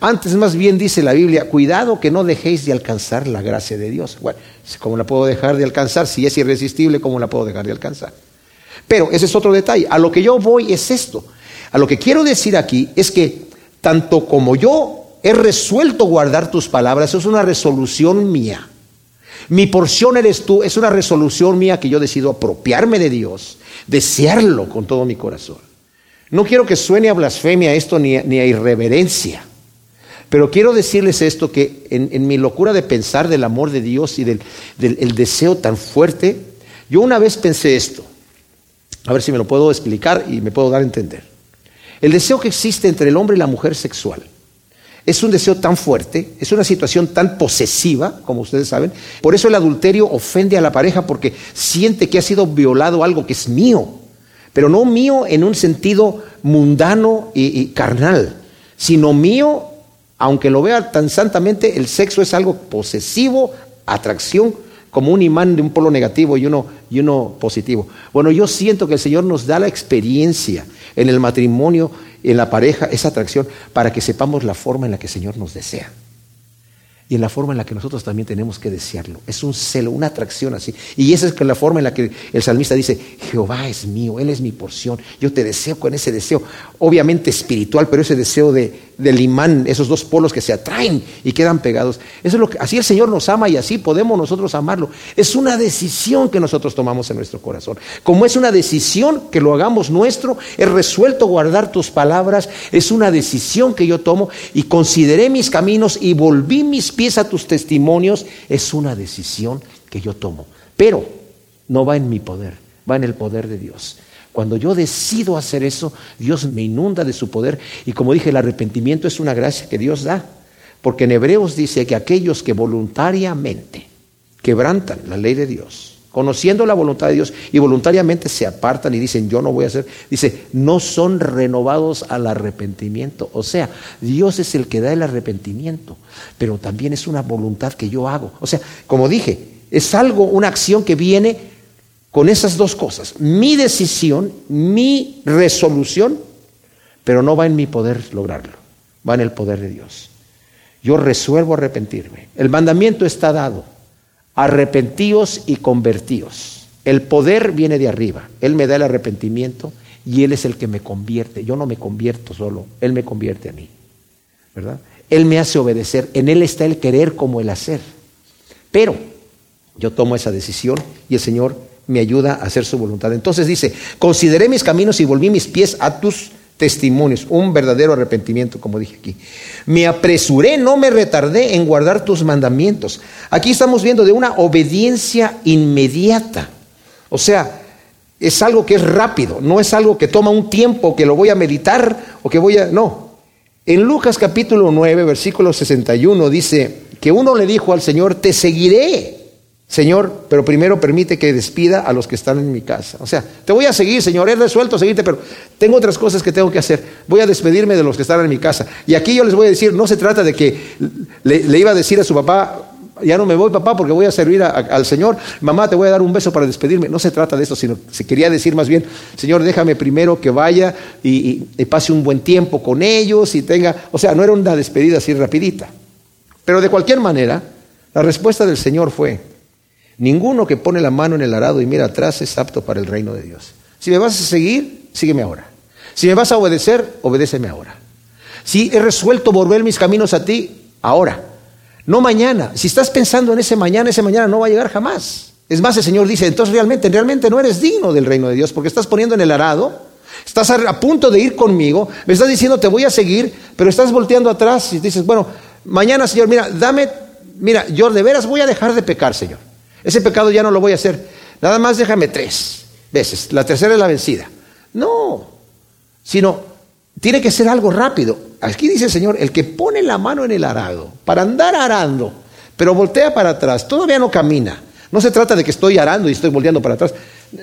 Antes más bien dice la Biblia, cuidado que no dejéis de alcanzar la gracia de Dios. Bueno, ¿cómo la puedo dejar de alcanzar? Si es irresistible, ¿cómo la puedo dejar de alcanzar? Pero ese es otro detalle. A lo que yo voy es esto. A lo que quiero decir aquí es que tanto como yo he resuelto guardar tus palabras, eso es una resolución mía. Mi porción eres tú, es una resolución mía que yo decido apropiarme de Dios, desearlo con todo mi corazón. No quiero que suene a blasfemia esto ni a, ni irreverencia. Pero quiero decirles esto, que en, mi locura de pensar del amor de Dios y del, del deseo tan fuerte, yo una vez pensé esto, a ver si me lo puedo explicar y me puedo dar a entender. El deseo que existe entre el hombre y la mujer sexual es un deseo tan fuerte, es una situación tan posesiva, como ustedes saben. Por eso el adulterio ofende a la pareja porque siente que ha sido violado algo que es mío, pero no mío en un sentido mundano y, carnal, sino mío aunque lo vea tan santamente, el sexo es algo posesivo, atracción, como un imán de un polo negativo y uno, y uno positivo. Bueno, yo siento que el Señor nos da la experiencia en el matrimonio, en la pareja, esa atracción, para que sepamos la forma en la que el Señor nos desea y en la forma en la que nosotros también tenemos que desearlo. Es un celo, una atracción así. Y esa es la forma en la que el salmista dice, Jehová es mío, Él es mi porción, yo te deseo con ese deseo, obviamente espiritual, pero ese deseo de, del imán, esos dos polos que se atraen y quedan pegados. Eso es lo que, así el Señor nos ama y así podemos nosotros amarlo. Es una decisión que nosotros tomamos en nuestro corazón. Como es una decisión que lo hagamos nuestro, he resuelto guardar tus palabras, es una decisión que yo tomo y consideré mis caminos y volví mis pies a tus testimonios, es una decisión que yo tomo. Pero no va en mi poder, va en el poder de Dios. Cuando yo decido hacer eso, Dios me inunda de su poder y como dije, el arrepentimiento es una gracia que Dios da. Porque en Hebreos dice que aquellos que voluntariamente quebrantan la ley de Dios, conociendo la voluntad de Dios y voluntariamente se apartan y dicen, yo no voy a hacer, dice, no son renovados al arrepentimiento. O sea, Dios es el que da el arrepentimiento, pero también es una voluntad que yo hago. O sea, como dije, es algo, una acción que viene con esas dos cosas, mi decisión, mi resolución, pero no va en mi poder lograrlo, va en el poder de Dios. Yo resuelvo arrepentirme. El mandamiento está dado arrepentíos y convertíos. El poder viene de arriba. Él me da el arrepentimiento y Él es el que me convierte. Yo no me convierto solo, Él me convierte a mí. ¿Verdad? Él me hace obedecer. En Él está el querer como el hacer. Pero yo tomo esa decisión y el Señor me ayuda a hacer su voluntad. Entonces dice, consideré mis caminos y volví mis pies a tus testimonios, un verdadero arrepentimiento, como dije aquí. Me apresuré, no me retardé en guardar tus mandamientos. Aquí estamos viendo de una obediencia inmediata. O sea, es algo que es rápido, no es algo que toma un tiempo, que lo voy a meditar o que voy a... No. En Lucas capítulo 9, versículo 61 dice que uno le dijo al Señor, te seguiré Señor, pero primero permite que despida a los que están en mi casa. O sea, te voy a seguir, Señor, he resuelto seguirte, pero tengo otras cosas que tengo que hacer. Voy a despedirme de los que están en mi casa. Y aquí yo les voy a decir, no se trata de que le, iba a decir a su papá, ya no me voy, papá, porque voy a servir al Señor. Mamá, te voy a dar un beso para despedirme. No se trata de eso, sino se quería decir más bien, Señor, déjame primero que vaya y, pase un buen tiempo con ellos y tenga, o sea, no era una despedida así rapidita. Pero de cualquier manera, la respuesta del Señor fue, ninguno que pone la mano en el arado y mira atrás es apto para el reino de Dios. Si me vas a seguir, sígueme ahora. Si me vas a obedecer, obedéceme ahora. Si he resuelto volver mis caminos a ti, ahora. No mañana. Si estás pensando en ese mañana, ese mañana no va a llegar jamás. Es más, el Señor dice, entonces realmente, realmente no eres digno del reino de Dios porque estás poniendo en el arado, estás a punto de ir conmigo, me estás diciendo te voy a seguir, pero estás volteando atrás y dices, bueno, mañana Señor, mira, dame, mira, yo de veras voy a dejar de pecar, Señor. Ese pecado ya no lo voy a hacer. Nada más déjame tres veces. La tercera es la vencida. No, sino tiene que ser algo rápido. Aquí dice el Señor, el que pone la mano en el arado para andar arando, pero voltea para atrás, todavía no camina. No se trata de que estoy arando y estoy volteando para atrás.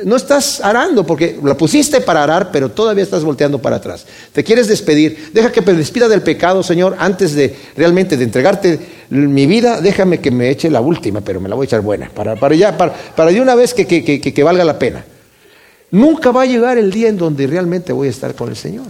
No estás arando porque la pusiste para arar, pero todavía estás volteando para atrás. Te quieres despedir. Deja que me despida del pecado, Señor, antes de realmente de entregarte mi vida. Déjame que me eche la última, pero me la voy a echar buena. Para, para ya, para, para de una vez que, que valga la pena. Nunca va a llegar el día en donde realmente voy a estar con el Señor.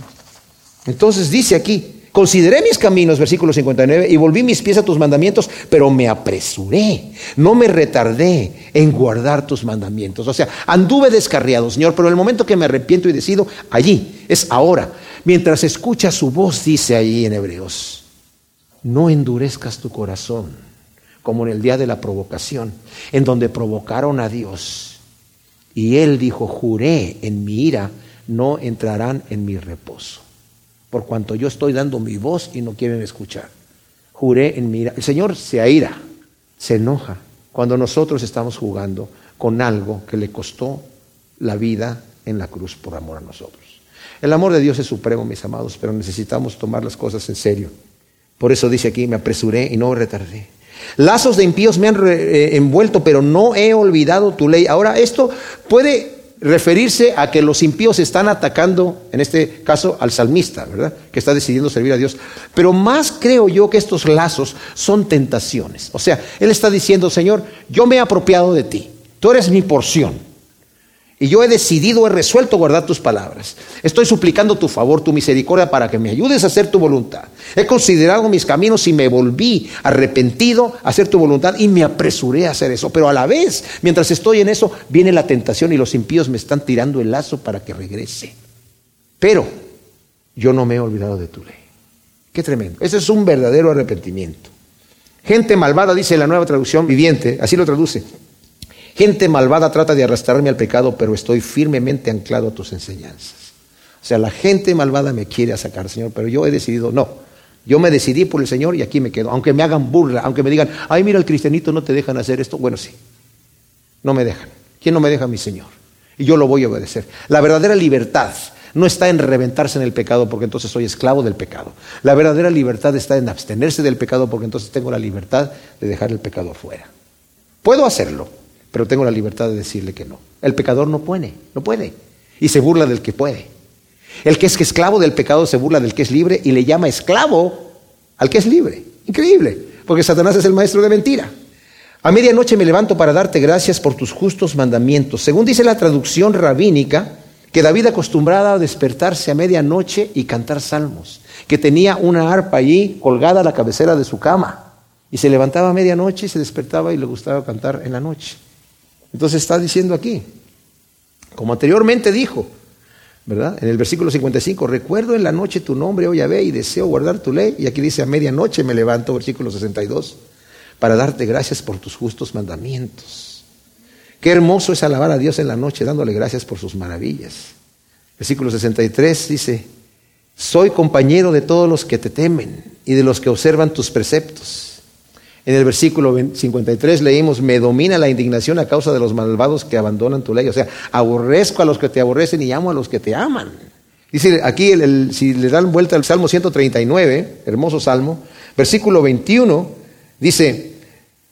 Entonces dice aquí, Consideré mis caminos, versículo 59, y volví mis pies a tus mandamientos, pero me apresuré, no me retardé en guardar tus mandamientos. O sea, anduve descarriado, Señor, pero el momento que me arrepiento y decido, allí, es ahora. Mientras escucha su voz, dice ahí en Hebreos, no endurezcas tu corazón, como en el día de la provocación, en donde provocaron a Dios. Y él dijo, juré en mi ira, no entrarán en mi reposo por cuanto yo estoy dando mi voz y no quieren escuchar. Juré en mi ira. El Señor se aira, se enoja cuando nosotros estamos jugando con algo que le costó la vida en la cruz por amor a nosotros. El amor de Dios es supremo, mis amados, pero necesitamos tomar las cosas en serio. Por eso dice aquí, me apresuré y no retardé. Lazos de impíos me han eh, envuelto, pero no he olvidado tu ley. Ahora, esto puede referirse a que los impíos están atacando, en este caso, al salmista, ¿verdad? Que está decidiendo servir a Dios. Pero más creo yo que estos lazos son tentaciones. O sea, Él está diciendo, Señor, yo me he apropiado de ti, tú eres mi porción. Y yo he decidido, he resuelto guardar tus palabras. Estoy suplicando tu favor, tu misericordia para que me ayudes a hacer tu voluntad. He considerado mis caminos y me volví arrepentido a hacer tu voluntad y me apresuré a hacer eso. Pero a la vez, mientras estoy en eso, viene la tentación y los impíos me están tirando el lazo para que regrese. Pero yo no me he olvidado de tu ley. Qué tremendo. Ese es un verdadero arrepentimiento. Gente malvada, dice la nueva traducción viviente, así lo traduce. Gente malvada trata de arrastrarme al pecado, pero estoy firmemente anclado a tus enseñanzas. O sea, la gente malvada me quiere sacar, Señor, pero yo he decidido, no. Yo me decidí por el Señor y aquí me quedo. Aunque me hagan burla, aunque me digan, ay, mira, el cristianito no te dejan hacer esto. Bueno, sí, no me dejan. ¿Quién no me deja? Mi Señor. Y yo lo voy a obedecer. La verdadera libertad no está en reventarse en el pecado porque entonces soy esclavo del pecado. La verdadera libertad está en abstenerse del pecado porque entonces tengo la libertad de dejar el pecado afuera. Puedo hacerlo, pero tengo la libertad de decirle que no. El pecador no puede, no puede. Y se burla del que puede. El que es esclavo del pecado se burla del que es libre y le llama esclavo al que es libre. Increíble, porque Satanás es el maestro de mentira. A medianoche me levanto para darte gracias por tus justos mandamientos. Según dice la traducción rabínica, que David acostumbraba a despertarse a medianoche y cantar salmos, que tenía una arpa allí colgada a la cabecera de su cama, y se levantaba a medianoche y se despertaba y le gustaba cantar en la noche. Entonces está diciendo aquí, como anteriormente dijo, ¿verdad? En el versículo 55, recuerdo en la noche tu nombre, oh Yahvé, y deseo guardar tu ley. Y aquí dice, a medianoche me levanto, versículo 62, para darte gracias por tus justos mandamientos. Qué hermoso es alabar a Dios en la noche, dándole gracias por sus maravillas. Versículo 63 dice, soy compañero de todos los que te temen y de los que observan tus preceptos. En el versículo 53 leímos, me domina la indignación a causa de los malvados que abandonan tu ley. O sea, aborrezco a los que te aborrecen y amo a los que te aman. Dice aquí, si le dan vuelta al Salmo 139, hermoso Salmo, versículo 21, dice,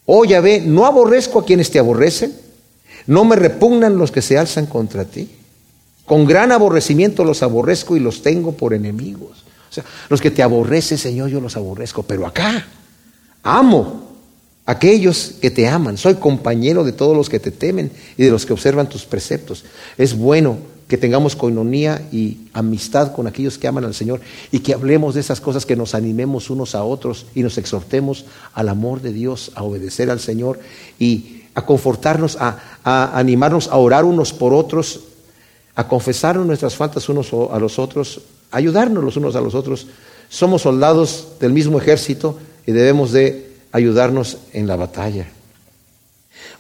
oh Yahvé, no aborrezco a quienes te aborrecen, no me repugnan los que se alzan contra ti. Con gran aborrecimiento los aborrezco y los tengo por enemigos. O sea, los que te aborrecen, Señor, yo los aborrezco, pero acá amo aquellos que te aman. Soy compañero de todos los que te temen y de los que observan tus preceptos. Es bueno que tengamos coinonía y amistad con aquellos que aman al Señor y que hablemos de esas cosas, que nos animemos unos a otros y nos exhortemos al amor de Dios, a obedecer al Señor y a confortarnos, a, a animarnos a orar unos por otros, a confesar nuestras faltas unos a los otros, a ayudarnos los unos a los otros. Somos soldados del mismo ejército y debemos de ayudarnos en la batalla.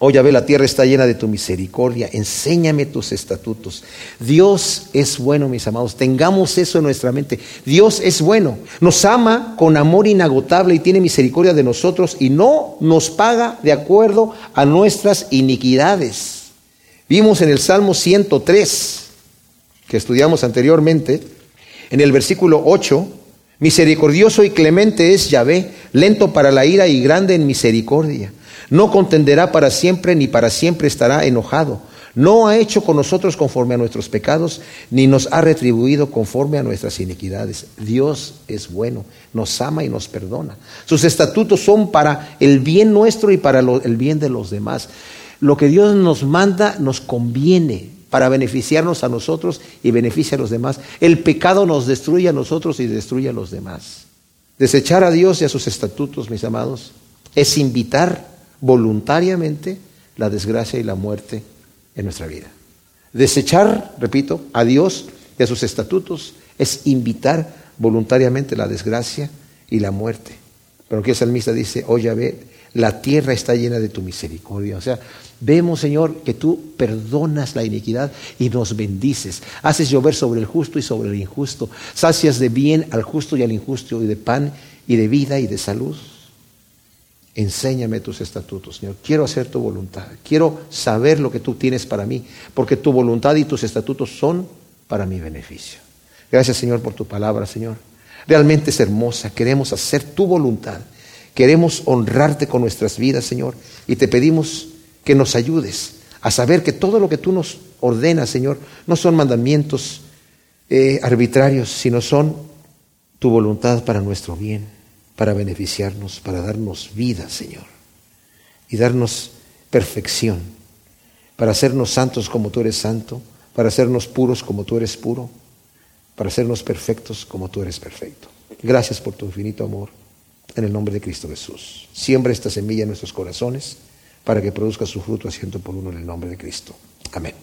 Oh ve la tierra está llena de tu misericordia. Enséñame tus estatutos. Dios es bueno, mis amados. Tengamos eso en nuestra mente. Dios es bueno. Nos ama con amor inagotable y tiene misericordia de nosotros y no nos paga de acuerdo a nuestras iniquidades. Vimos en el Salmo 103, que estudiamos anteriormente, en el versículo 8, misericordioso y clemente es Yahvé, lento para la ira y grande en misericordia no contenderá para siempre, ni para siempre estará enojado. No ha hecho con nosotros conforme a nuestros pecados, ni nos ha retribuido conforme a nuestras iniquidades. Dios es bueno, nos ama y nos perdona. Sus estatutos son para el bien nuestro y para el bien de los demás. Lo que Dios nos manda nos conviene para beneficiarnos a nosotros y beneficia a los demás. El pecado nos destruye a nosotros y destruye a los demás. Desechar a Dios y a sus estatutos, mis amados, es invitar voluntariamente la desgracia y la muerte en nuestra vida. Desechar, repito, a Dios y a sus estatutos es invitar voluntariamente la desgracia y la muerte. Pero aquí el salmista dice, oye, ve, la tierra está llena de tu misericordia. O sea, vemos, Señor, que tú perdonas la iniquidad y nos bendices. Haces llover sobre el justo y sobre el injusto. Sacias de bien al justo y al injusto y de pan y de vida y de salud. Enséñame tus estatutos, Señor. Quiero hacer tu voluntad. Quiero saber lo que tú tienes para mí, porque tu voluntad y tus estatutos son para mi beneficio. Gracias, Señor, por tu palabra, Señor. Realmente es hermosa. Queremos hacer tu voluntad. Queremos honrarte con nuestras vidas, Señor. Y te pedimos que nos ayudes a saber que todo lo que tú nos ordenas, Señor, no son mandamientos eh, arbitrarios, sino son tu voluntad para nuestro bien para beneficiarnos, para darnos vida, Señor, y darnos perfección, para hacernos santos como tú eres santo, para hacernos puros como tú eres puro, para hacernos perfectos como tú eres perfecto. Gracias por tu infinito amor, en el nombre de Cristo Jesús. Siembra esta semilla en nuestros corazones para que produzca su fruto a por uno en el nombre de Cristo. Amén.